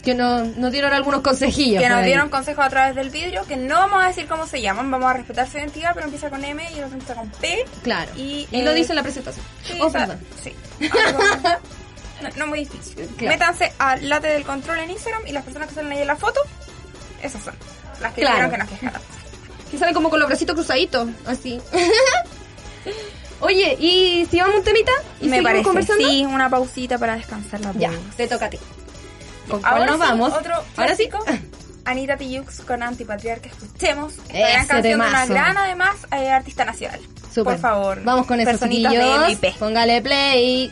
que nos, nos dieron algunos consejillos. que nos dieron consejos a través del vidrio, que no vamos a decir cómo se llaman, vamos a respetar su identidad, pero empieza con M y el otro empieza con P. Claro, Y, y, lo eh, dice en la presentación. Sí, oh, perdón. sí. No, no muy difícil. Claro. Métanse al late del control en Instagram y las personas que salen ahí en la foto, esas son. Las que Claro. que nos quejaran. Que salen como con los bracitos cruzaditos, así. Oye, ¿y si vamos un temita? ¿Y Me parece, conversando? sí, una pausita para descansar la Ya, voz. te toca a ti. ¿Con cuál Ahora nos sí, vamos? Otro Ahora sí. Anita Tijoux con Antipatriarca. Escuchemos esta Ese gran canción de una gran, además, eh, artista nacional. Súper. Por favor. Vamos con esos chiquillos. Póngale play.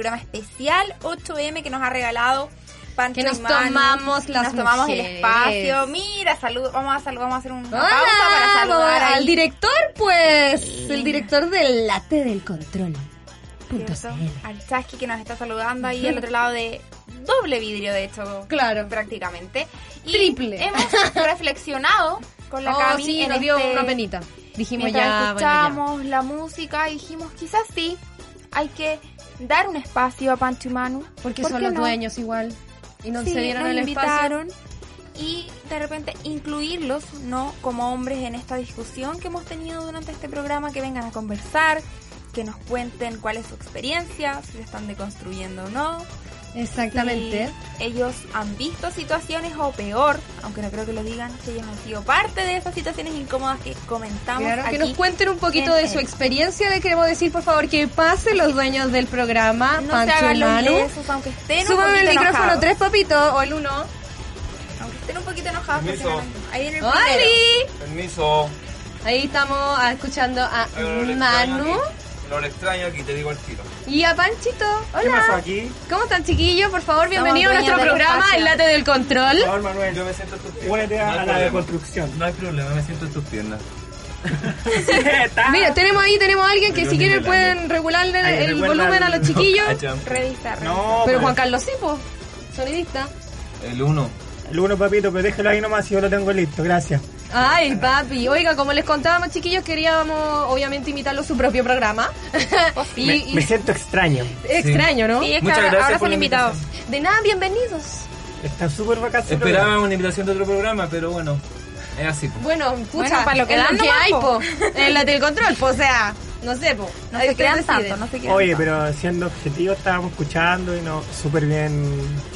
Programa especial 8M que nos ha regalado Pancho Que nos y Manu. tomamos las Nos tomamos el mujeres. espacio. Mira, salud, vamos a salud, vamos a hacer una Hola, pausa para saludar al ahí. director, pues. El director del late del control. Punto. Al Chasqui que nos está saludando ahí al otro lado de doble vidrio, de hecho. Claro. Prácticamente. Y Triple. Hemos reflexionado con la Oh, Cami sí, en nos dio este- una penita. Dijimos Mientras ya, bueno, ya. escuchamos la música y dijimos, quizás sí, hay que dar un espacio a Pancho y Manu. Porque ¿Por son los no? dueños igual. Y no Sí, se dieron nos el invitaron y de repente incluirlos, ¿no? Como hombres en esta discusión que hemos tenido durante este programa, que vengan a conversar, que nos cuenten cuál es su experiencia, si se están deconstruyendo o no. Exactamente. Si ellos han visto situaciones o peor, aunque no creo que lo digan, si ellos han sido parte de esas situaciones incómodas que comentamos Claro, aquí. que nos cuenten un poquito de su el- experiencia. Le queremos decir, por favor, que pasen los dueños del programa, No se Pancho hagan y los Manu. lesos, aunque estén un Súbame el micrófono, enojados. tres papitos, o el uno. Aunque estén un poquito enojados. porque Permiso. Ahí viene el. Permiso. Ahí estamos ah, escuchando a Manu. Lo extraño aquí, te digo al tiro. Y a Panchito. Hola. ¿Qué pasó aquí? ¿Cómo están, chiquillos? Por favor, bienvenido a nuestro programa, espacio. El Late del Control. Por favor, Manuel, yo me siento en tus piernas. No hay a la problema. deconstrucción. No hay problema, me siento en tus piernas. Mira, tenemos ahí, tenemos a alguien que Pero si quieren pueden regularle Ahí, el volumen a los chiquillos. Revista, revista. No, Pero Juan Carlos sí, po. Sonidista. El uno. El uno, papito, pero déjelo ahí nomás y yo lo tengo listo, gracias. Ay, papi. Oiga, como les contábamos, chiquillos, queríamos obviamente invitarlo a su propio programa. y, Me, y- me siento extraño. extraño, ¿no? Sí, es que Muchas ahora, gracias ahora por son la invitados. De nada, bienvenidos. Está súper su Esperaba una invitación de otro programa, pero bueno, es así. po. Bueno, pucha, Bueno, para lo que dan que hay, po. po. En la del control, po. O sea, no sé, po. No se crean tanto, no se crean. Oye, tanto. pero siendo objetivo, estábamos escuchando y no, súper bien,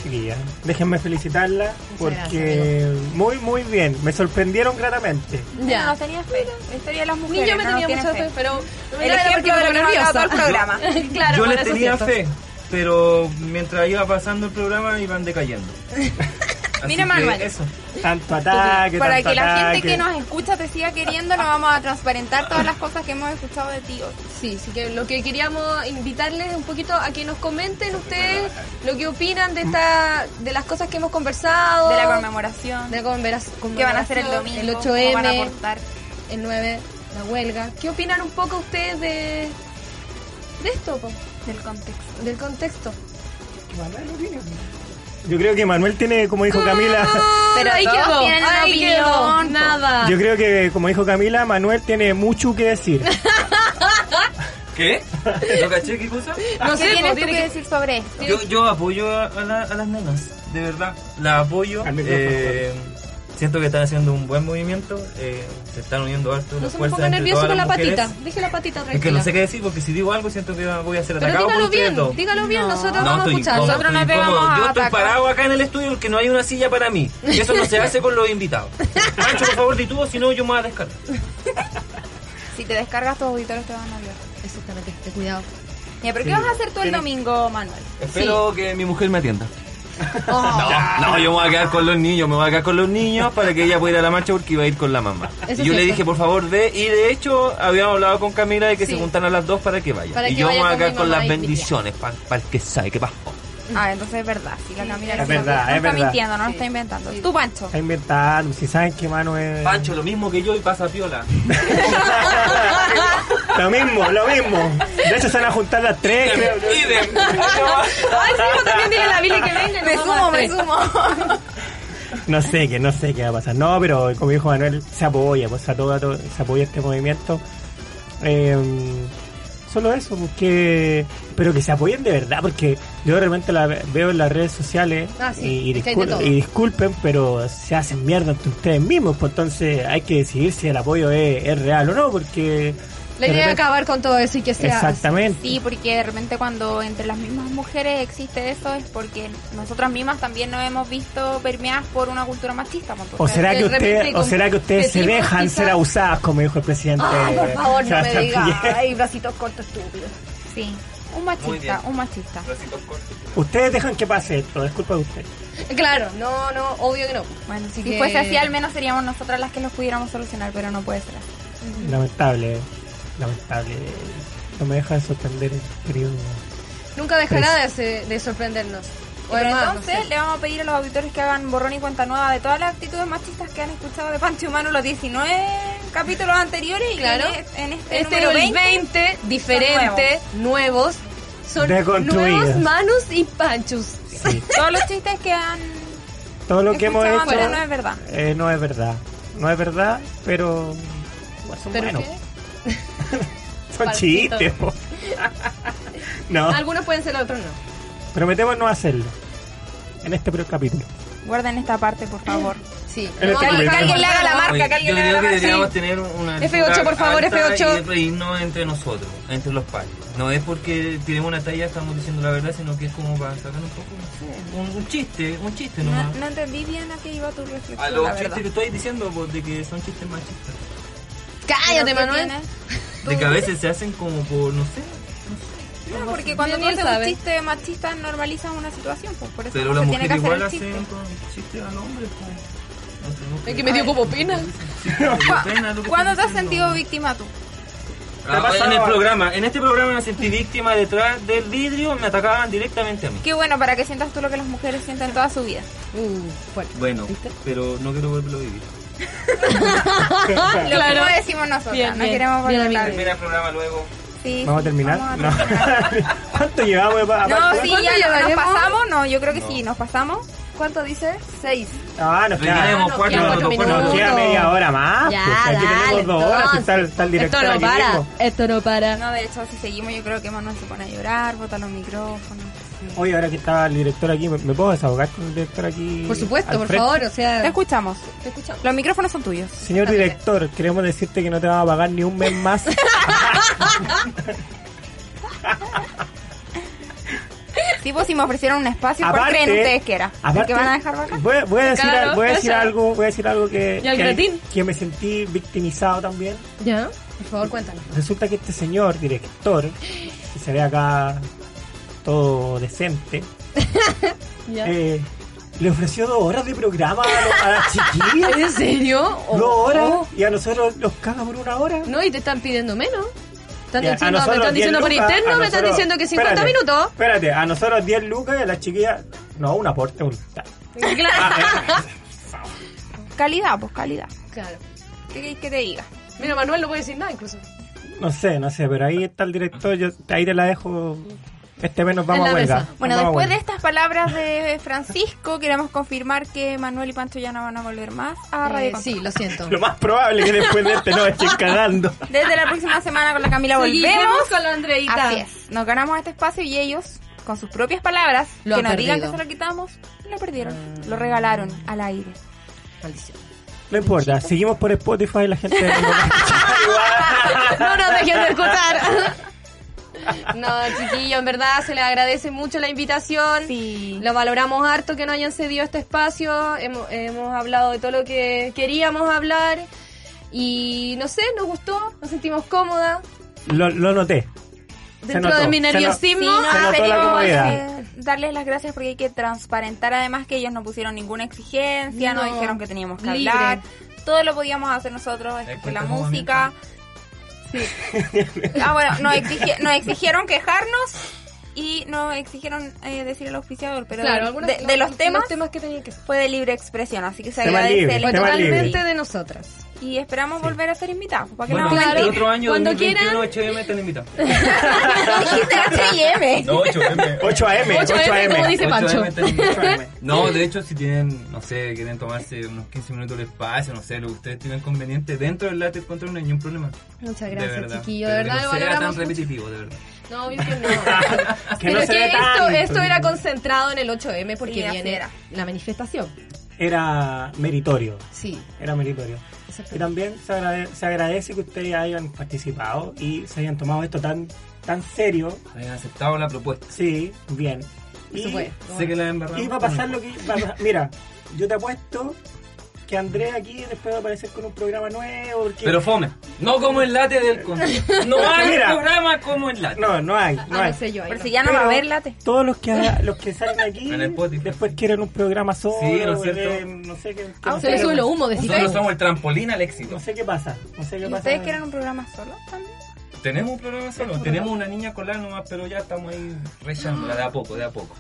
chiquilla. Déjenme felicitarla porque muy, muy bien. Me sorprendieron gratamente. Ya. No tenía fe. La historia de las Ni mujeres. yo me no tenía mucha fe, pero... El ejemplo de lo que todo el programa. claro, Yo les tenía fe, pero mientras iba pasando el programa iban decayendo. Mira, Manuel. Eso. Tanto ataque, Para tanto que la gente que nos escucha te siga queriendo, nos vamos a transparentar todas las cosas que hemos escuchado de ti. hoy. Sí, sí que lo que queríamos invitarles un poquito a que nos comenten ustedes lo que opinan de esta, de las cosas que hemos conversado, De la conmemoración. de la convera- ¿Qué van a hacer el domingo? el ¿Cómo van a 8M, aportar? el 9, la huelga. ¿Qué opinan un poco ustedes de de esto, po? Del contexto. del contexto? Yo creo que Manuel tiene, como dijo Camila, Pero una ahí opinión, quedó, po. nada. yo creo que, como dijo Camila, Manuel tiene mucho que decir. ¿Qué? ¿Lo caché? ¿Qué cosa? no ¿Qué sé, tienes po, tú que que decir sobre esto? Yo, yo apoyo a, a la- a las nenas, de verdad. Las apoyo. Eh, siento que están haciendo un buen movimiento. eh, se están uniendo harto no fuerzas entre nervioso todas con la mujeres. patita. Dije la patita tranquila. Es que no sé qué decir porque si digo algo siento que voy a ser Pero atacado por dígalo ustedes bien, dos. dígalo bien, No. nosotros No, vamos a estoy escuchar. incómodo, Nosotros no te vamos incómodo. a Yo estoy atacar. parado acá en el estudio porque no hay una silla para mí. Y eso no se hace con los invitados. Pancho, por favor, di tú, si no yo me voy a descargar. Si te descargas, tus auditores te van a hablar. Exactamente, ten cuidado. Mira, ¿pero qué vas a hacer tú el domingo, Manuel? Espero que mi mujer me atienda. Oh. No, no, yo me voy a quedar con los niños, me voy a quedar con los niños para que ella pueda ir a la marcha porque iba a ir con la mamá. Eso y yo le dije, por favor, ve, y de hecho habíamos hablado con Camila de que Sí. se juntaran las dos para que vaya. Para y que yo me voy a quedar con las bendiciones para el que sabe qué pasó. Ah, entonces es verdad. Sí, la Camila Es verdad, no es está verdad. mintiendo, no lo está inventando. Sí. Tú, Pancho. Está inventando, si saben que Manu es... Pancho, lo mismo que yo y pasa piola. Lo mismo, lo mismo. De hecho se van a juntar las tres, creo. Idem. Ay, sí, vos también dile a la Billy que venga. Me sumo, me sumo. No sé qué, no sé qué va a pasar. No, pero como dijo Manuel, se apoya, pues a todo, a todo- se apoya este movimiento. Eh, solo eso, porque pero que se apoyen de verdad, porque yo de repente la ve- veo en las redes sociales Ah, sí, y, y discul- y disculpen, pero se hacen mierda entre ustedes mismos, pues entonces hay que decidir si el apoyo es, es real o no, porque La de idea es acabar con todo eso y que sea. así. exactamente. Sí, porque de repente cuando entre las mismas mujeres existe eso es porque nosotras mismas también nos hemos visto permeadas por una cultura machista. pues, O será que ustedes, o será que ustedes se dejan quizás- ser abusadas, como dijo el presidente. Ay, por favor, no me. Piñera. Ay, bracitos cortos estúpidos. Sí, un machista, un machista. Ustedes dejan que pase esto, es culpa de ustedes. Claro, no, no, obvio que no. Bueno, Así si que- fuese así, al menos seríamos nosotras las que los pudiéramos solucionar, pero no puede ser así. Lamentable. Lamentable. No me deja de sorprender el periodo. Nunca dejará de, se- de sorprendernos. O Pero además, no entonces sé. le vamos a pedir a los auditores que hagan borrón y cuenta nueva de todas las actitudes machistas que han escuchado de Pancho Humano los 19 capítulos anteriores y Claro. que en este, Este número el 20, 20, diferente, nuevos. Son nuevos manos y panchos. Sí. todos los chistes que han Todo lo que hemos hecho no es verdad. eh, no es verdad. No es verdad, pero son ¿Pero buenos. qué? Son chistes. no, Algunos pueden ser, otros no. prometemos no hacerlo. En este primer capítulo. Guarden esta parte, por favor. Sí. En este que, alguien- que le haga la marca, Oye, que alguien le haga creo la que marca. deberíamos Sí. tener una F8, altura por favor, alta F8. y reírnos entre nosotros, entre los pares. No es porque tiremos una talla estamos diciendo la verdad, sino que es como para sacar un poco, no sé, un, un chiste, un chiste nomás. No, no entendí bien a qué iba tu reflexión, A la los verdad. chistes que estoy diciendo, pues, de que son chistes machistas. Cállate, ¿Pero qué Manuel. De que a veces se hacen como por, no sé, No, porque cuando tú haces un chiste machista normalizas una situación, pues por eso pero no la se tiene mujer que hacer igual el hace chiste. un chiste al hombre. Pues. No Es que me dio como pena. Que ¿Cuándo te has sentido víctima tú? Ah, en el programa, en este programa me sentí víctima detrás del vidrio, me atacaban directamente a mí. Qué bueno para que sientas tú lo que las mujeres sienten toda su vida. Uh, fuerte. Bueno, pero no quiero volverlo a vivir. Lo Claro. mismo decimos nosotros, Bien, no bien. queremos Bien, volver a. Termina el programa luego. Sí, ¿Vamos a terminar? vamos a No. terminar. ¿Cuánto llevamos? No, sí, ¿Cuánto ya no- nos pasamos, no, yo creo que sí, nos pasamos. ¿Cuánto dice? Seis. Ah, nos queda, Rellenemos no, cuatro nos queda media hora más. Ya, pues, aquí dale, tenemos dos horas. si Está, está el director Esto no aquí para. mismo. Esto no para. No, de hecho, si seguimos, yo creo que Manuel se pone a llorar, bota los micrófonos. Oye, ahora que está el director aquí, ¿me, me puedo desahogar con el director aquí? Por supuesto, por favor, o sea. Te escuchamos. Te escuchamos. Los micrófonos son tuyos. Señor director, queremos decirte que no te vamos a pagar ni un mes más. Sí, pues si me ofrecieron un espacio, ¿cuál Aparte- creen ustedes que era? ¿El aparte, que van a dejar acá? Voy, voy a decir, Claro, voy a decir eso. algo, voy a decir algo que, ¿Y al que, que me sentí victimizado también. Ya, por favor, cuéntanos. Resulta que este señor director, que se ve acá todo decente, eh, le ofreció dos horas de programa a, los- a las chiquillas. ¿En serio? Oh, Dos horas oh. y a nosotros los caga por una hora. No, y te están pidiendo menos. Están diciendo, me están 10 diciendo por lucas, interno, me están diciendo que 50 espérate, minutos. Espérate, a nosotros 10 lucas y a las chiquillas. No, un aporte, un. Claro. Calidad, pues calidad. claro. ¿Qué queréis que te diga? Mira, Manuel no puede decir nada incluso. No sé, no sé, pero ahí está el director. Yo ahí te la dejo. Este mes nos vamos a huelga. Nos Bueno, después de estas palabras de Francisco, queremos confirmar que Manuel y Pancho ya no van a volver más a Radio Eh, Contact. sí, lo siento. Lo más probable que después de este nos echen cagando. Desde la próxima semana con la Camila volvemos. con la Andreita. Así es. Nos ganamos este espacio y ellos, con sus propias palabras, Lo que nos digan que se lo quitamos, lo perdieron. Lo regalaron al aire. Maldición. No importa, seguimos por Spotify y la gente. No nos dejen de escuchar. No, chiquillo, en verdad se les agradece mucho la invitación. Sí. Lo valoramos harto que nos hayan cedido este espacio. Hemos, hemos hablado de todo lo que queríamos hablar. Y no sé, nos gustó, nos sentimos cómodas. lo, lo noté. Se Dentro notó, de mi nerviosismo. Sí, no, la eh, darles las gracias porque hay que transparentar además que ellos no pusieron ninguna exigencia, no, No. dijeron que teníamos que Libre. hablar. Todo lo podíamos hacer nosotros, la música. Sí. Ah, bueno, nos, exigi- nos exigieron quejarnos y nos exigieron eh, decir el auspiciador, pero Claro, de, algunos- de- de los temas temas que tenían que ser. fue de libre expresión, así que se Tema agradece libre, el tema totalmente libre. de nosotras. Y esperamos volver a ser invitados. ¿Para qué Bueno, no claro. el otro año, Cuando 2021, HM están invitados. Dijiste H&M. No, 8M. 8AM, 8M, como dice 8M Pancho. están invitados. No, de hecho, si tienen, no sé, quieren tomarse unos 15 minutos de espacio, no sé, lo que ustedes tienen conveniente, dentro del látex control no hay ningún problema. Muchas De gracias, verdad. chiquillo. De verdad, que lo no sea valoramos tan mucho. repetitivo, de verdad. No, obvio que no. Que Pero no que esto, esto era concentrado en el 8M porque Sí, viene era. la manifestación. Era meritorio. Sí. Era meritorio. Y también se agrade- se agradece que ustedes hayan participado y se hayan tomado esto tan tan serio. Hayan aceptado la propuesta. Sí, bien. Y, supuesto. Sé que la y va a pasar lo que... va a pasar- Mira, yo te apuesto que Andrés aquí después va a aparecer con un programa nuevo. Porque... Pero fome. No como el late del. No hay Mira. programa como el late. No, no hay. No Ah, hay. no sé yo. ahí Pero no. si ya no va a haber late. Todos los que los que salen aquí después quieren un programa solo. Sí, ¿no es cierto? quieren- no sé qué. qué- Ah, Se sé le qué- sube lo humo, decís Nosotros somos el trampolín al éxito. No sé qué pasa. No sé qué ¿Y pasa. ustedes quieren un programa solo también? Tenemos un programa solo, tenemos una niña colada nomás, pero ya estamos ahí rechándola de a poco, de a poco.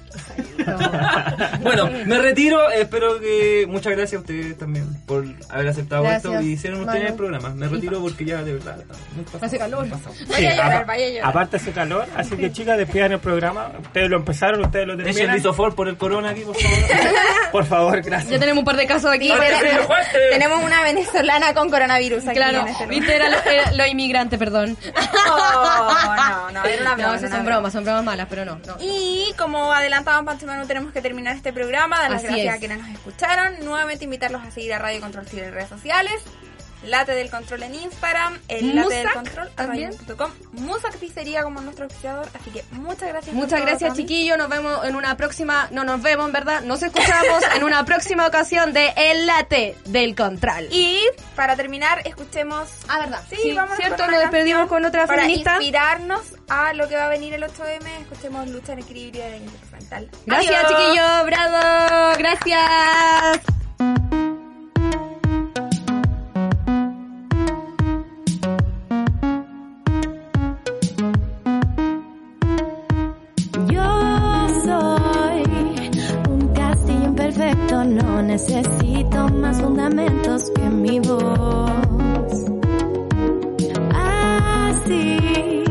bueno, me retiro, espero que muchas gracias a ustedes también por haber aceptado Gracias, esto y hicieron ustedes Manu. el programa. Me retiro porque ya de verdad muy pasado, Hace calor. muy pasado. Vaya a llorar, vaya a llorar. Aparte hace calor, así que chicas, despidan el programa. Ustedes lo empezaron, ustedes lo Echen terminan. lisofor por el corona aquí, por favor. Por favor, gracias. Ya tenemos un par de casos aquí. Tenemos- Tenemos una venezolana con coronavirus aquí Claro, este viste, era lo, era lo inmigrante, perdón. Oh, no, no, era una broma, No, esas son broma. bromas, son bromas malas, pero no. no. Y como adelantaba Panchimano, tenemos que terminar este programa. Dar las Así gracias es. a quienes nos escucharon. Nuevamente invitarlos a seguir a Radio Control Chile en redes sociales. Late del Control en Instagram. El Late del Control también. radio.com. Musac Pizzería como nuestro auspiciador. Así que muchas gracias. Muchas gracias, chiquillos. Nos vemos en una próxima. No nos vemos, en verdad. Nos escuchamos en una próxima ocasión de El Late del Control. Y para terminar, escuchemos. Ah, verdad. Sí, Sí, vamos cierto, nos despedimos con otra Para feminista. inspirarnos a lo que va a venir el 8M, escuchemos Lucha en Equilibrio de. Gracias, chiquillos. Bravo. Gracias. Necesito más fundamentos que mi voz. Así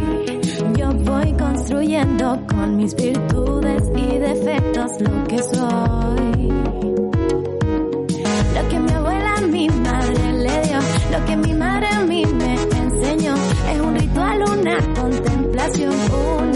yo voy construyendo con mis virtudes y defectos lo que soy. Lo que mi abuela a mi madre le dio, lo que mi madre a mí me enseñó, es un ritual, una contemplación, una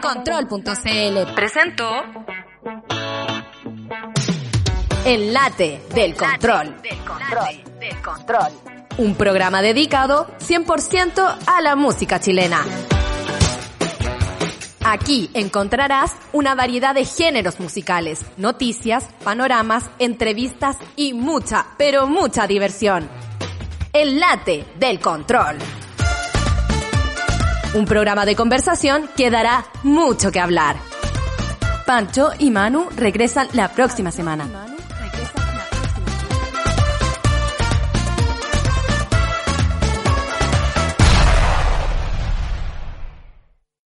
Radiocontrol.cl presentó El Late del Control. Del control, del control. un programa dedicado 100% a la música chilena. Aquí encontrarás una variedad de géneros musicales, noticias, panoramas, entrevistas y mucha, pero mucha diversión. El late del control. Un programa de conversación que dará mucho que hablar. Pancho y Manu regresan la próxima semana.